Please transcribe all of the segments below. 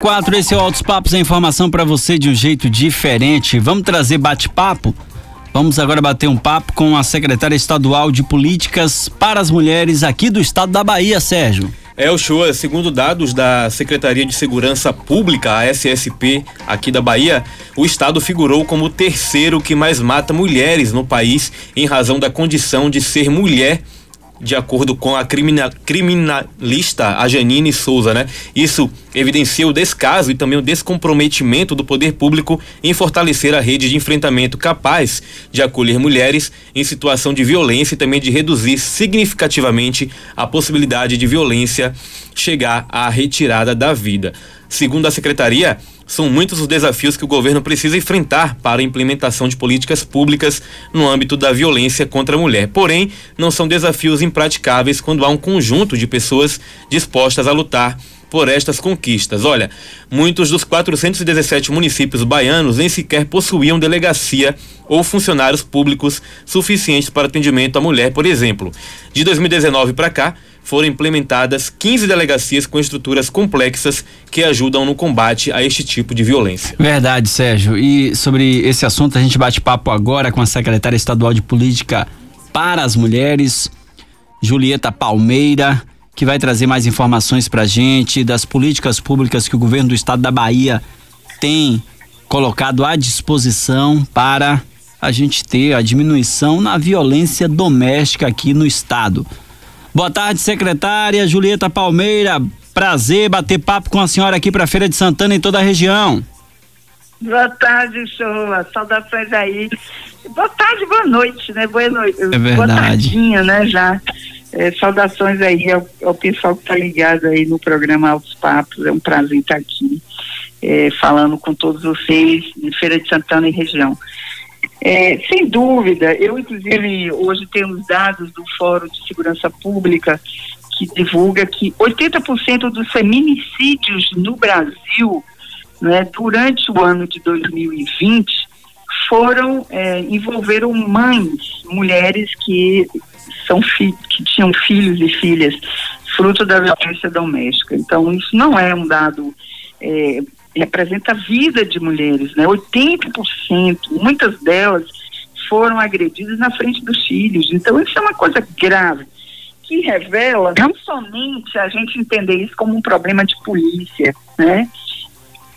Quatro, esse é o Altos Papos, a informação para você de um jeito diferente. Vamos trazer bate-papo? Vamos agora bater um papo com a secretária estadual de Políticas para as Mulheres aqui do estado da Bahia, Sérgio. É o show, segundo dados da Secretaria de Segurança Pública, a SSP, aqui da Bahia, o estado figurou como o terceiro que mais mata mulheres no país em razão da condição de ser mulher de acordo com a criminal, criminalista a Janine Souza, né? Isso evidencia o descaso e também o descomprometimento do poder público em fortalecer a rede de enfrentamento capaz de acolher mulheres em situação de violência e também de reduzir significativamente a possibilidade de violência chegar à retirada da vida. Segundo a secretaria, são muitos os desafios que o governo precisa enfrentar para a implementação de políticas públicas no âmbito da violência contra a mulher. Porém, não são desafios impraticáveis quando há um conjunto de pessoas dispostas a lutar por estas conquistas. Olha, muitos dos 417 municípios baianos nem sequer possuíam delegacia ou funcionários públicos suficientes para atendimento à mulher, por exemplo. De 2019 para cá, foram implementadas 15 delegacias com estruturas complexas que ajudam no combate a este tipo de violência. Verdade, Sérgio. E sobre esse assunto a gente bate papo agora com a secretária estadual de Política para as Mulheres, Julieta Palmeira, que vai trazer mais informações para a gente das políticas públicas que o governo do estado da Bahia tem colocado à disposição para a gente ter a diminuição na violência doméstica aqui no estado. Boa tarde, secretária Julieta Palmeira. Prazer bater papo com a senhora aqui para Feira de Santana e toda a região. Boa tarde, Shoa. Saudações aí. Boa tarde, boa noite, né? Boa noite. É verdade. Boa tardinha, né? Já. É, saudações aí ao, ao, pessoal que está ligado aí no programa Altos Papos. É um prazer estar aqui é, falando com todos vocês de Feira de Santana e região. É, sem dúvida, eu inclusive hoje tenho os dados do Fórum de Segurança Pública que divulga que 80% dos feminicídios no Brasil, né, durante o ano de 2020, foram é, envolveram mães, mulheres que são que tinham filhos e filhas fruto da violência doméstica. Então isso não é um dado é, representa a vida de mulheres, né? 80%, muitas delas foram agredidas na frente dos filhos. Então isso é uma coisa grave que revela não somente a gente entender isso como um problema de polícia, né?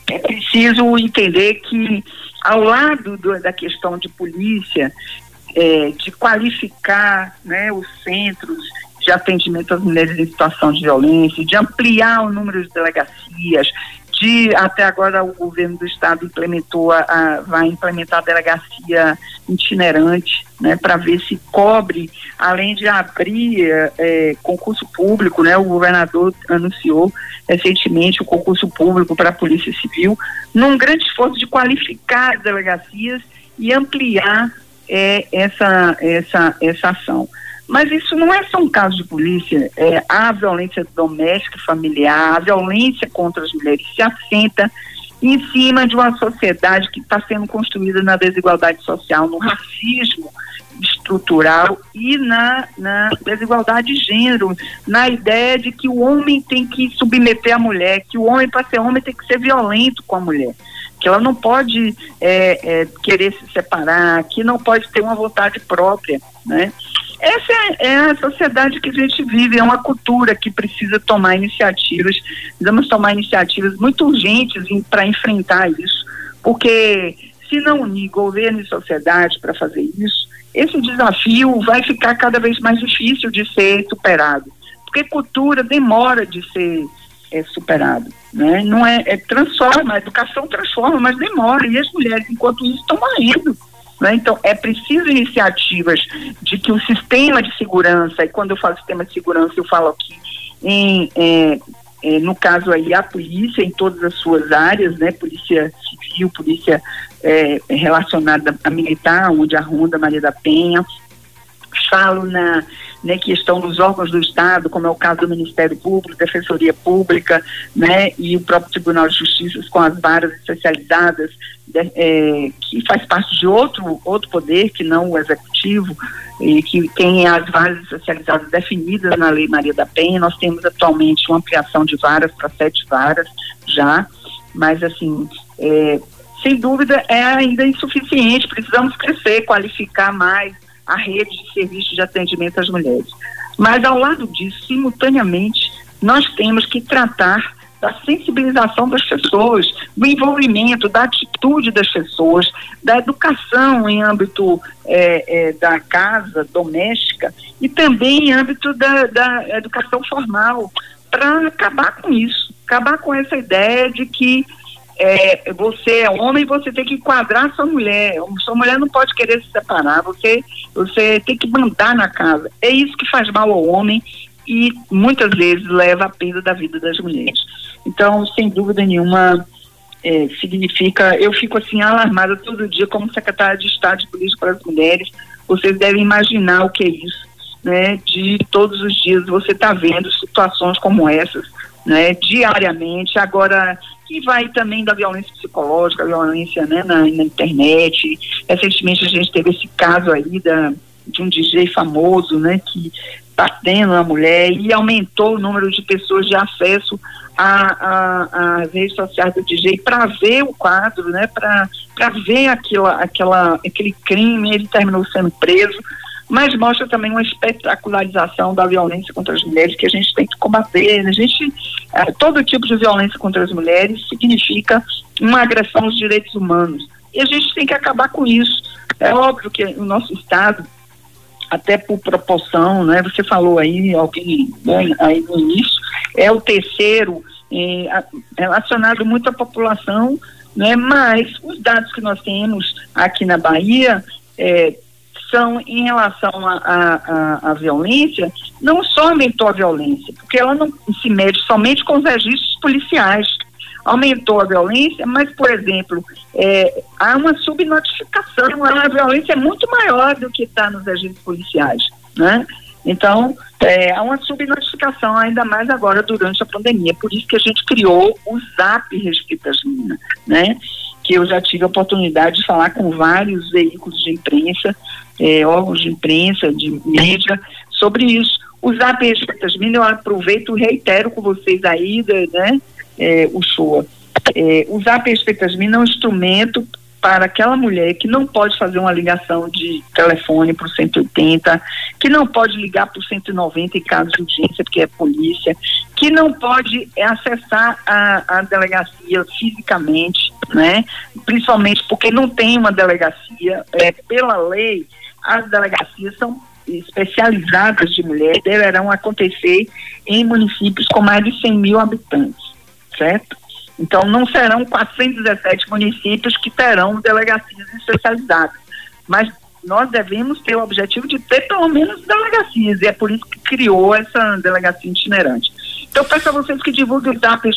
É preciso entender que ao lado do, da questão de polícia, é, de qualificar né, os centros de atendimento às mulheres em situação de violência, de ampliar o número de delegacias, de até agora o governo do estado implementou a, a vai implementar a delegacia itinerante, né, para ver se cobre, além de abrir é, concurso público, né, o governador anunciou recentemente o concurso público para a Polícia Civil, num grande esforço de qualificar as delegacias e ampliar é, essa essa essa ação. Mas isso não é só um caso de polícia. É, a violência doméstica e familiar, a violência contra as mulheres se assenta em cima de uma sociedade que está sendo construída na desigualdade social, no racismo estrutural e na, na desigualdade de gênero, na ideia de que o homem tem que submeter a mulher, que o homem, para ser homem, tem que ser violento com a mulher que ela não pode é, é, querer se separar, que não pode ter uma vontade própria, né? Essa é, é a sociedade que a gente vive, é uma cultura que precisa tomar iniciativas, precisamos tomar iniciativas muito urgentes para enfrentar isso, porque se não unir governo e sociedade para fazer isso, esse desafio vai ficar cada vez mais difícil de ser superado, porque cultura demora de ser é, superado, né? Não é, é transforma, a educação transforma, mas demora e as mulheres enquanto isso estão morrendo. Né? Então, é preciso iniciativas de que o sistema de segurança, e quando eu falo sistema de segurança, eu falo aqui em, é, é, no caso aí, a polícia em todas as suas áreas, né? Polícia civil, polícia é, relacionada a militar, onde a Ronda Maria da Penha, falo na, né, que estão nos órgãos do Estado, como é o caso do Ministério Público, Defensoria Pública, né, e o próprio Tribunal de Justiça com as varas especializadas, de, é, que faz parte de outro, outro poder, que não o Executivo, e que tem as varas especializadas definidas na Lei Maria da Penha. Nós temos atualmente uma ampliação de varas para sete varas já, mas assim, é, sem dúvida é ainda insuficiente, precisamos crescer, qualificar mais, a rede de serviços de atendimento às mulheres. Mas, ao lado disso, simultaneamente, nós temos que tratar da sensibilização das pessoas, do envolvimento, da atitude das pessoas, da educação em âmbito é, é, da casa doméstica e também em âmbito da, da educação formal, para acabar com isso, acabar com essa ideia de que é, você é homem, você tem que enquadrar sua mulher. Sua mulher não pode querer se separar, você, você tem que mandar na casa. É isso que faz mal ao homem e muitas vezes leva à perda da vida das mulheres. Então, sem dúvida nenhuma, é, significa. Eu fico assim alarmada todo dia como secretária de Estado de Política para as Mulheres. Vocês devem imaginar o que é isso, né? De todos os dias você está vendo situações como essas, né? Diariamente. Agora e vai também da violência psicológica, violência né, na, na, internet. Recentemente a gente teve esse caso aí da, de um DJ famoso, né, que batendo a mulher e aumentou o número de pessoas de acesso às redes sociais do DJ para ver o quadro, né, para ver aquela, aquele crime, ele terminou sendo preso mas mostra também uma espetacularização da violência contra as mulheres que a gente tem que combater. A gente, todo tipo de violência contra as mulheres significa uma agressão aos direitos humanos. E a gente tem que acabar com isso. É óbvio que o nosso Estado, até por proporção, né, você falou aí, alguém né, aí no início, é o terceiro é, relacionado muito à população, né, mas os dados que nós temos aqui na Bahia, é, são em relação à violência, não só aumentou a violência, porque ela não se mede somente com os registros policiais. Aumentou a violência, mas, por exemplo, é, há uma subnotificação, a violência é muito maior do que está nos registros policiais, né? Então, é, há uma subnotificação, ainda mais agora durante a pandemia. Por isso que a gente criou o ZAP Respeita Minas, né? Que eu já tive a oportunidade de falar com vários veículos de imprensa é, órgãos de imprensa, de mídia, sobre isso. Usar pesquisas eu aproveito e reitero com vocês aí, né, é, o show. É, usar mil é um instrumento para aquela mulher que não pode fazer uma ligação de telefone para o 180, que não pode ligar para o 190 em caso de urgência, porque é polícia, que não pode acessar a, a delegacia fisicamente, né? Principalmente porque não tem uma delegacia, é, pela lei, as delegacias são especializadas de mulher deverão acontecer em municípios com mais de 100 mil habitantes, certo? Então, não serão 417 municípios que terão delegacias especializadas, mas nós devemos ter o objetivo de ter pelo menos delegacias, e é por isso que criou essa delegacia itinerante. Então, peço a vocês que divulguem o Zap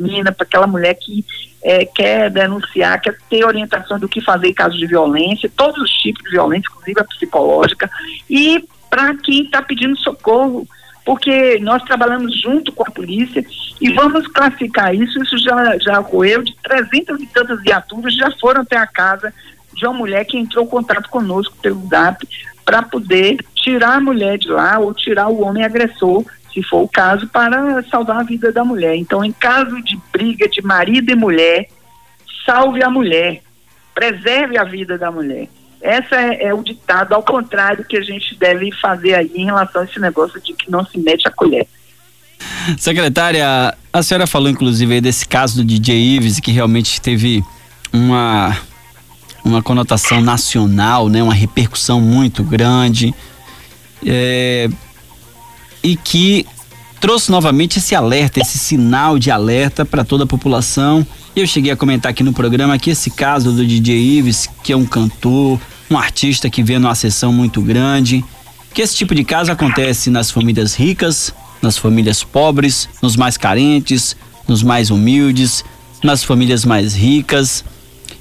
Mina para aquela mulher que é, quer denunciar, quer ter orientação do que fazer em caso de violência, todos os tipos de violência, inclusive a psicológica, e para quem está pedindo socorro, porque nós trabalhamos junto com a polícia e vamos classificar isso, isso já, já ocorreu, de 300 e tantas viaturas já foram até a casa de uma mulher que entrou em contato conosco pelo Zap para poder tirar a mulher de lá ou tirar o homem agressor se for o caso, para salvar a vida da mulher. Então, em caso de briga de marido e mulher, salve a mulher, preserve a vida da mulher. Essa é, é, o ditado, ao contrário, que a gente deve fazer aí em relação a esse negócio de que não se mete a colher. Secretária, a senhora falou inclusive desse caso do DJ Ives, que realmente teve uma, uma conotação nacional, né, uma repercussão muito grande. É, e que trouxe novamente esse alerta, esse sinal de alerta para toda a população. Eu cheguei a comentar aqui no programa que esse caso do DJ Ives, que é um cantor, um artista que vê numa sessão muito grande, que esse tipo de caso acontece nas famílias ricas, nas famílias pobres, nos mais carentes, nos mais humildes, nas famílias mais ricas.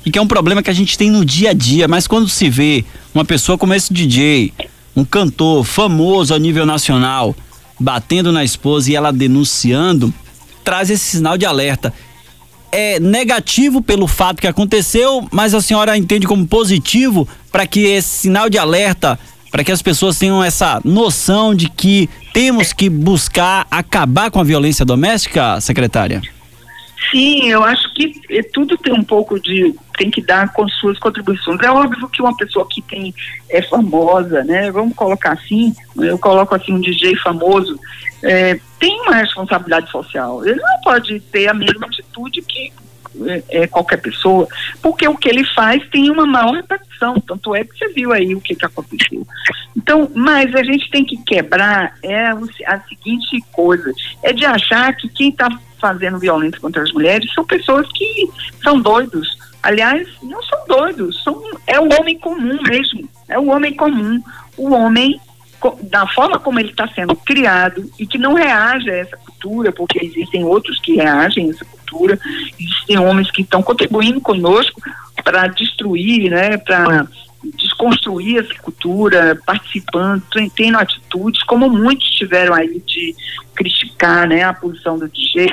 E que é um problema que a gente tem no dia a dia, mas quando se vê uma pessoa como esse DJ, um cantor famoso a nível nacional batendo na esposa e ela denunciando, traz esse sinal de alerta. É negativo pelo fato que aconteceu, mas a senhora entende como positivo para que esse sinal de alerta, para que as pessoas tenham essa noção de que temos que buscar acabar com a violência doméstica, secretária? Sim, eu acho que é, tudo tem um pouco de tem que dar com suas contribuições. É óbvio que uma pessoa que tem é famosa, né? Vamos colocar assim, eu coloco assim um DJ famoso, é, tem uma responsabilidade social. Ele não pode ter a mesma atitude que é, é, qualquer pessoa, porque o que ele faz tem uma maior repercussão, tanto é que você viu aí o que, que aconteceu. Então, mas a gente tem que quebrar é a seguinte coisa, é de achar que quem está fazendo violência contra as mulheres são pessoas que são doidos. Aliás, não são doidos, são, é o homem comum mesmo, é o homem comum, o homem da forma como ele está sendo criado e que não reage a essa cultura, porque existem outros que reagem a essa cultura, existem homens que estão contribuindo conosco para destruir, né, para desconstruir essa cultura, participando, tendo atitudes, como muitos tiveram aí de criticar né, a posição do DJ,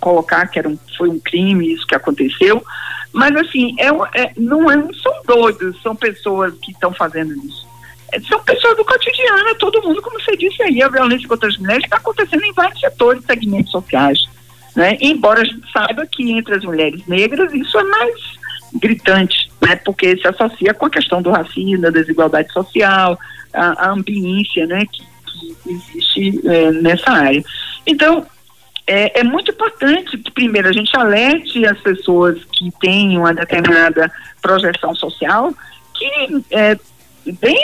colocar que era um, foi um crime isso que aconteceu. Mas assim, é, é, não, é, não são doidos, são pessoas que estão fazendo isso. É, são pessoas do cotidiano, todo mundo, como você disse aí, a violência contra as mulheres está acontecendo em vários setores, segmentos sociais. Né? Embora a gente saiba que entre as mulheres negras isso é mais gritante, né? Porque se associa com a questão do racismo, da desigualdade social, a, a ambiência, né? Que, que existe é, nessa área. Então, é, é, muito importante que, primeiro, a gente alerte as pessoas que têm uma determinada projeção social, que é,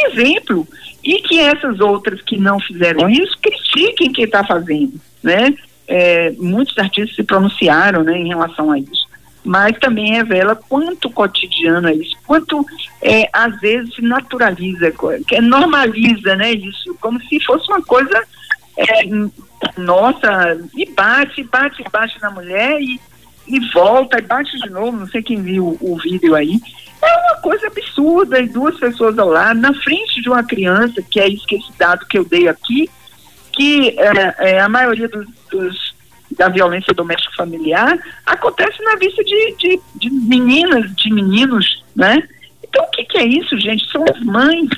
exemplo e que essas outras que não fizeram isso critiquem quem está fazendo, né? É, muitos artistas se pronunciaram né, em relação a isso mas também revela quanto cotidiano é isso, quanto é, às vezes naturaliza, que normaliza, né, isso, como se fosse uma coisa é, nossa, e bate, bate, bate na mulher e, e volta, e bate de novo, não sei quem viu o, o vídeo aí. É uma coisa absurda, e duas pessoas ao lado, na frente de uma criança, que é isso que esse dado que eu dei aqui, que é, é a maioria dos, dos da violência doméstica familiar acontece na vista de, de, de meninas, de meninos, né? Então, o que, que é isso, gente? São as mães,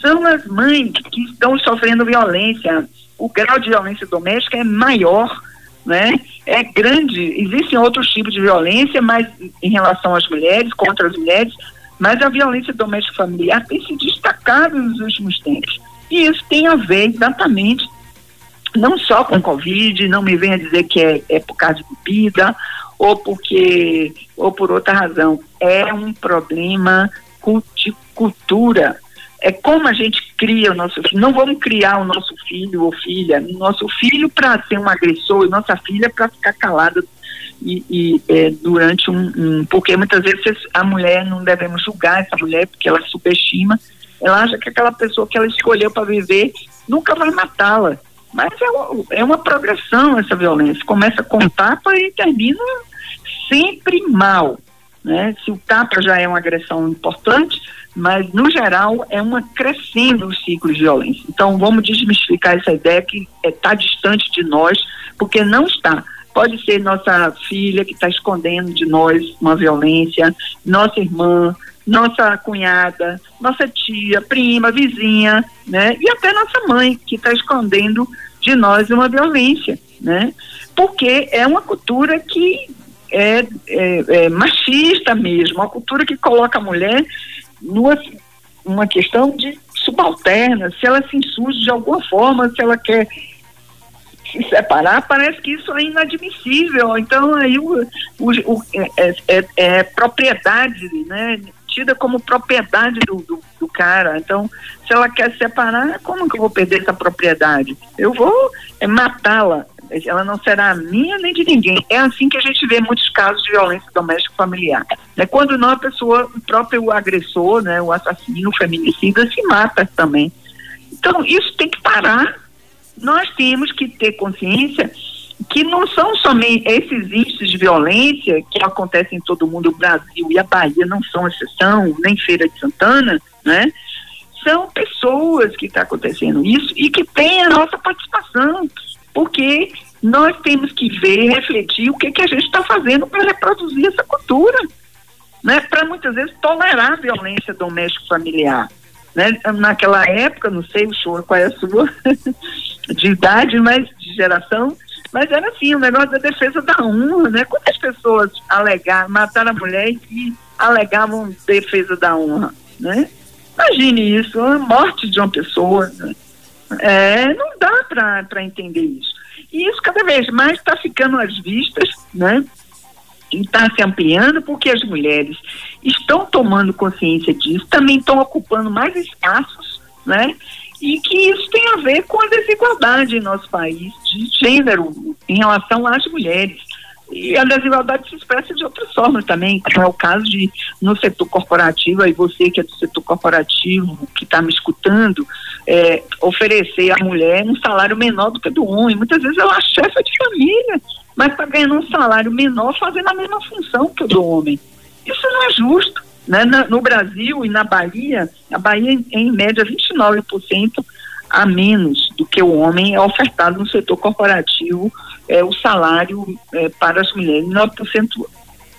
são as mães que estão sofrendo violência. O grau de violência doméstica é maior, né? É grande. Existem outros tipos de violência, mas em relação às mulheres, contra as mulheres, mas a violência doméstica familiar tem se destacado nos últimos tempos. E isso tem a ver exatamente não só com Covid, não me venha dizer que é, é por causa de bebida ou porque ou por outra razão. É um problema de cultura. É como a gente cria o nosso filho. Não vamos criar o nosso filho ou filha, nosso filho para ser um agressor e nossa filha para ficar calada e, e é, durante um, um, porque muitas vezes a mulher não devemos julgar essa mulher porque ela subestima ela acha que aquela pessoa que ela escolheu para viver nunca vai matá-la mas é, uma, é uma progressão essa violência. Começa com tapa e termina sempre mal. Né? Se o tapa já é uma agressão importante, mas no geral é uma crescendo o ciclo de violência. Então vamos desmistificar essa ideia que está é, distante de nós, porque não está. Pode ser nossa filha que está escondendo de nós uma violência, nossa irmã, nossa cunhada, nossa tia, prima, vizinha, né? E até nossa mãe, que está escondendo de nós uma violência, né? Porque é uma cultura que é, é, é machista mesmo, uma cultura que coloca a mulher numa uma questão de subalterna, se ela se insurge de alguma forma, se ela quer se separar, parece que isso é inadmissível. Então aí o, o, o é, é, é, propriedade, né? Tida como propriedade do, do, do, cara. Então, se ela quer separar, como que eu vou perder essa propriedade? Eu vou é, matá-la. Ela não será minha nem de ninguém. É assim que a gente vê muitos casos de violência doméstica familiar. É quando não a pessoa, o próprio agressor, né, o assassino, o feminicida, se mata também. Então, isso tem que parar. Nós temos que ter consciência que não são somente esses índices de violência que acontecem em todo mundo, o Brasil e a Bahia não são exceção, nem Feira de Santana, né? são pessoas que está acontecendo isso e que tem a nossa participação, porque nós temos que ver, refletir o que, que a gente está fazendo para reproduzir essa cultura, né? Para muitas vezes tolerar a violência doméstica familiar. Né? Naquela época, não sei o senhor qual é a sua de idade, mas de geração, mas era assim, o negócio da defesa da honra, né? Quantas pessoas alegaram, mataram a mulher e alegavam defesa da honra, né? Imagine isso, a morte de uma pessoa, né? É, não dá para entender isso. E isso cada vez mais está ficando às vistas, né? E está se ampliando porque as mulheres estão tomando consciência disso, também estão ocupando mais espaços, né? E que isso tem a ver com a desigualdade em nosso país de gênero em relação às mulheres. E a desigualdade se expressa de outras formas também, é o caso de, no setor corporativo, aí você que é do setor corporativo, que está me escutando, é, oferecer à mulher um salário menor do que do homem. Muitas vezes ela é chefe de família, mas está ganhando um salário menor fazendo a mesma função que o do homem. Isso não é justo. Né? no Brasil e na Bahia, a Bahia em, em média 29% a menos do que o homem é ofertado no setor corporativo é, o salário é, para as mulheres, 9%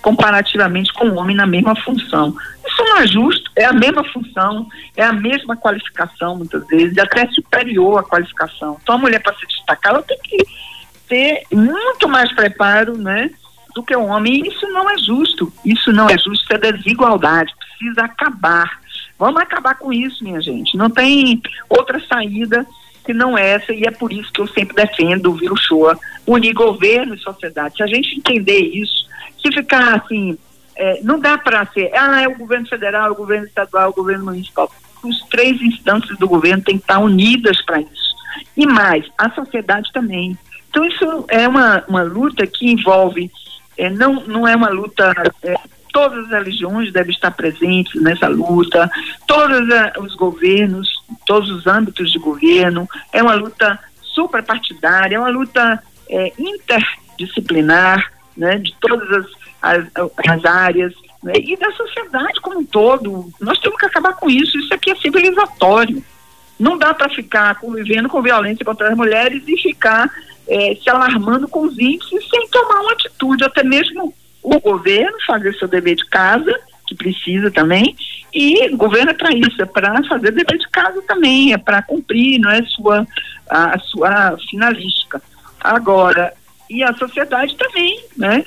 comparativamente com o homem na mesma função. Isso não é justo, é a mesma função, é a mesma qualificação muitas vezes, até superior à qualificação. Então a mulher para se destacar, ela tem que ter muito mais preparo, né? Do que o homem. Isso não é justo. Isso não é justo, isso é desigualdade. Precisa acabar. Vamos acabar com isso, minha gente. Não tem outra saída que não essa, e é por isso que eu sempre defendo o Shoa, unir governo e sociedade. Se a gente entender isso, se ficar assim, é, não dá para ser, ah, é o governo federal, é o governo estadual, é o governo municipal. Os três instâncias do governo têm que estar unidas para isso. E mais, a sociedade também. Então, isso é uma, uma luta que envolve é, não, não é uma luta. É, todas as religiões devem estar presentes nessa luta, todos os governos, todos os âmbitos de governo. É uma luta suprapartidária, é uma luta é, interdisciplinar, né, de todas as, as, as áreas né, e da sociedade como um todo. Nós temos que acabar com isso. Isso aqui é civilizatório. Não dá para ficar convivendo com violência contra as mulheres e ficar é, se alarmando com os índices sem tomar uma atitude, até mesmo o governo fazer seu dever de casa, que precisa também, e o governo é para isso, é para fazer dever de casa também, é para cumprir, não é sua, a, a sua finalística. Agora, e a sociedade também, né?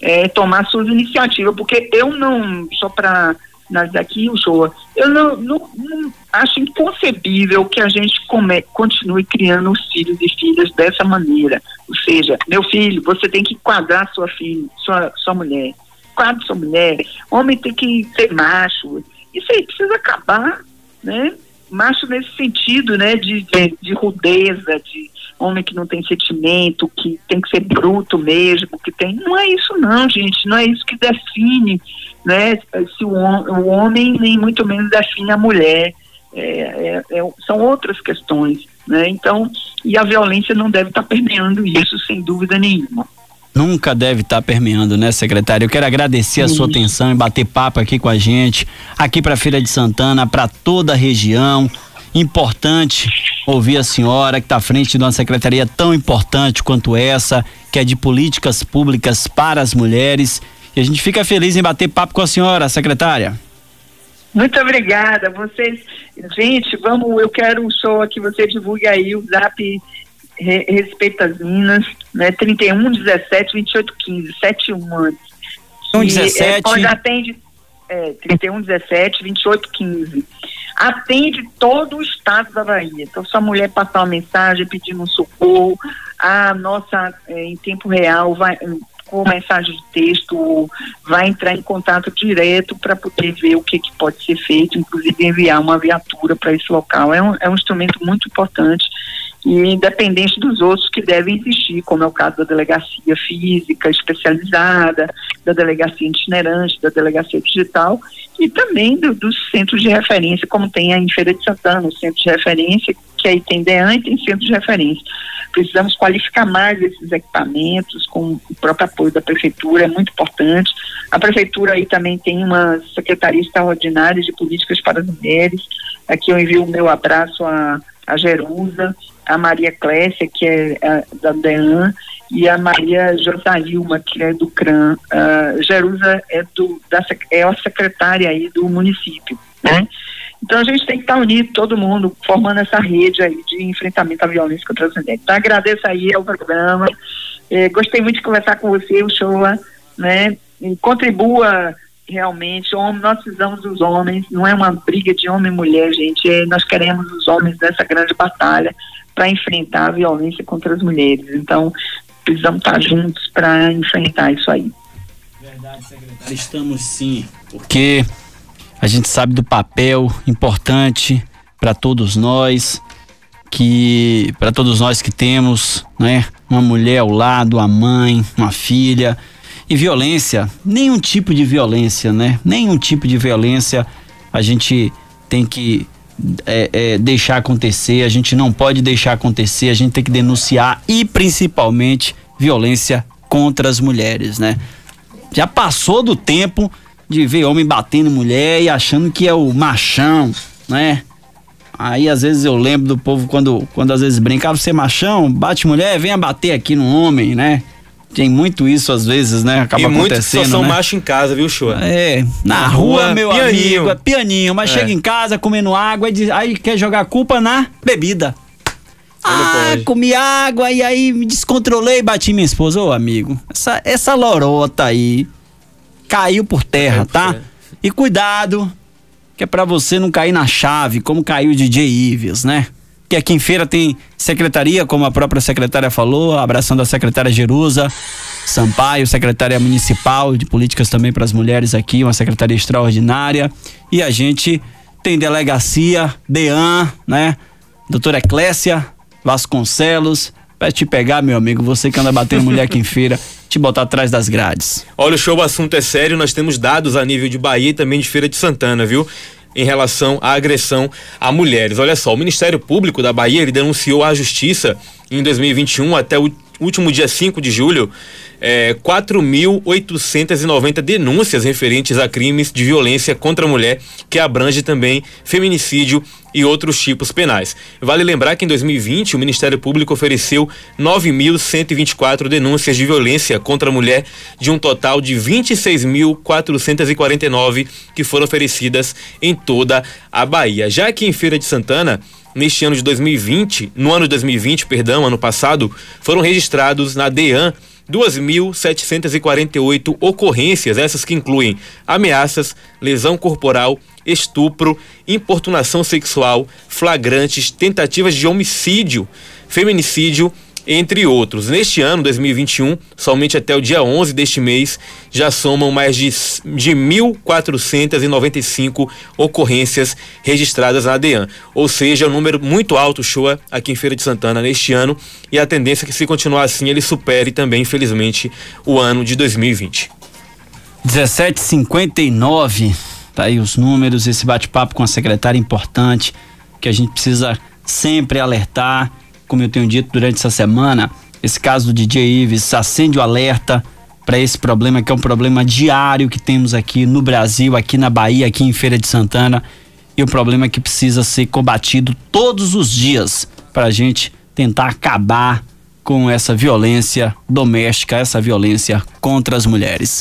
É, tomar suas iniciativas, porque eu não, só para nas daqui, o show. Eu não, não, não, acho inconcebível que a gente come, continue criando os filhos e filhas dessa maneira. Ou seja, meu filho, você tem que quadrar sua filha, sua, sua mulher. Quadra sua mulher. Homem tem que ser macho. Isso aí precisa acabar, né? Macho nesse sentido, né? De, de, de rudeza, de homem que não tem sentimento, que tem que ser bruto mesmo, que tem. Não é isso não, gente. Não é isso que define né, se o, o homem nem muito menos define a mulher. É, é, é, são outras questões, né? Então, e a violência não deve estar tá permeando isso, sem dúvida nenhuma. Nunca deve estar tá permeando, né, secretário? Eu quero agradecer a sua atenção e bater papo aqui com a gente, aqui para Feira de Santana, para toda a região. Importante ouvir a senhora que está à frente de uma secretaria tão importante quanto essa, que é de políticas públicas para as mulheres. E a gente fica feliz em bater papo com a senhora, secretária. Muito obrigada. Vocês, gente, vamos, eu quero um show aqui, você divulgue aí o zap re, Respeita as Minas, né? 31 17 28 15, 71 antes. 31 17. É, pode atende é, 31 17 28 15. Atende todo o estado da Bahia. Então, se a mulher passar uma mensagem pedindo um socorro, a nossa, é, em tempo real, vai com mensagem de texto, vai entrar em contato direto para poder ver o que, que pode ser feito, inclusive enviar uma viatura para esse local. É um, é um instrumento muito importante e independente dos outros que devem existir, como é o caso da delegacia física especializada, da delegacia itinerante, da delegacia digital e também do, dos centros de referência, como tem a em de Santana, o centro de referência que aí tem DEAN e tem centros de referência. Precisamos qualificar mais esses equipamentos com o próprio apoio da prefeitura, é muito importante. A prefeitura aí também tem uma secretaria extraordinária de políticas para as mulheres. Aqui eu envio o meu abraço a, a Jerusa, a Maria Clécia, que é a, da DEAN, e a Maria Josailma, que é do CRAM. Uh, Jerusa é, do, da, é a secretária aí do município, né? Então a gente tem que estar unido, todo mundo, formando essa rede aí de enfrentamento à violência contra as mulheres. Então agradeço aí ao programa, eh, gostei muito de conversar com você, o Showa, né? E contribua realmente, homem, nós precisamos dos homens, não é uma briga de homem e mulher, gente, é, nós queremos os homens nessa grande batalha para enfrentar a violência contra as mulheres. Então, precisamos estar juntos para enfrentar isso aí. Verdade, secretário, estamos sim, porque a gente sabe do papel importante para todos nós, que para todos nós que temos, né, uma mulher ao lado, a mãe, uma filha, e violência, nenhum tipo de violência, né? Nenhum tipo de violência a gente tem que é, é, deixar acontecer, a gente não pode deixar acontecer, a gente tem que denunciar e principalmente violência contra as mulheres, né? Já passou do tempo de ver homem batendo mulher e achando que é o machão, né? Aí às vezes eu lembro do povo quando, quando às vezes brincava, você é machão, bate mulher, venha bater aqui no homem, né? Tem muito isso às vezes, né? Acaba e acontecendo. E são né? macho em casa, viu, show? É, na, na rua, rua, meu pianinho. amigo, é pianinho, mas é. chega em casa comendo água e aí quer jogar culpa na bebida. Ah, comi água e aí me descontrolei e bati minha esposa. Ô, amigo, essa, essa lorota aí caiu por terra, tá? E cuidado, que é para você não cair na chave, como caiu o DJ Ives, né? Que aqui em feira tem secretaria, como a própria secretária falou, abraçando a secretária Jerusa Sampaio, secretária municipal de políticas também para as mulheres aqui, uma secretaria extraordinária. E a gente tem delegacia, DEAN, né? Doutora Eclésia Vasconcelos, vai te pegar, meu amigo, você que anda batendo mulher aqui em feira, te botar atrás das grades. Olha, o show, o assunto é sério, nós temos dados a nível de Bahia e também de Feira de Santana, viu? Em relação à agressão a mulheres. Olha só, o Ministério Público da Bahia denunciou à Justiça em 2021 até o último dia 5 de julho é, 4.890 denúncias referentes a crimes de violência contra a mulher, que abrange também feminicídio e outros tipos penais. Vale lembrar que em 2020 o Ministério Público ofereceu 9.124 denúncias de violência contra a mulher, de um total de 26.449 que foram oferecidas em toda a Bahia. Já que em Feira de Santana, neste ano de 2020, no ano de 2020, perdão, ano passado, foram registrados na DEAN 2.748 ocorrências, essas que incluem ameaças, lesão corporal, estupro, importunação sexual, flagrantes, tentativas de homicídio, feminicídio entre outros. Neste ano, 2021, somente até o dia 11 deste mês, já somam mais de, de 1.495 ocorrências registradas na ADEAN. Ou seja, um número muito alto, Shoa, aqui em Feira de Santana neste ano, e a tendência é que, se continuar assim, ele supere também, infelizmente, o ano de 2020. 1759, tá aí os números, esse bate-papo com a secretária importante, que a gente precisa sempre alertar como eu tenho dito durante essa semana, esse caso do DJ Ives acende o alerta para esse problema que é um problema diário que temos aqui no Brasil, aqui na Bahia, aqui em Feira de Santana, e um problema que precisa ser combatido todos os dias para a gente tentar acabar com essa violência doméstica, essa violência contra as mulheres.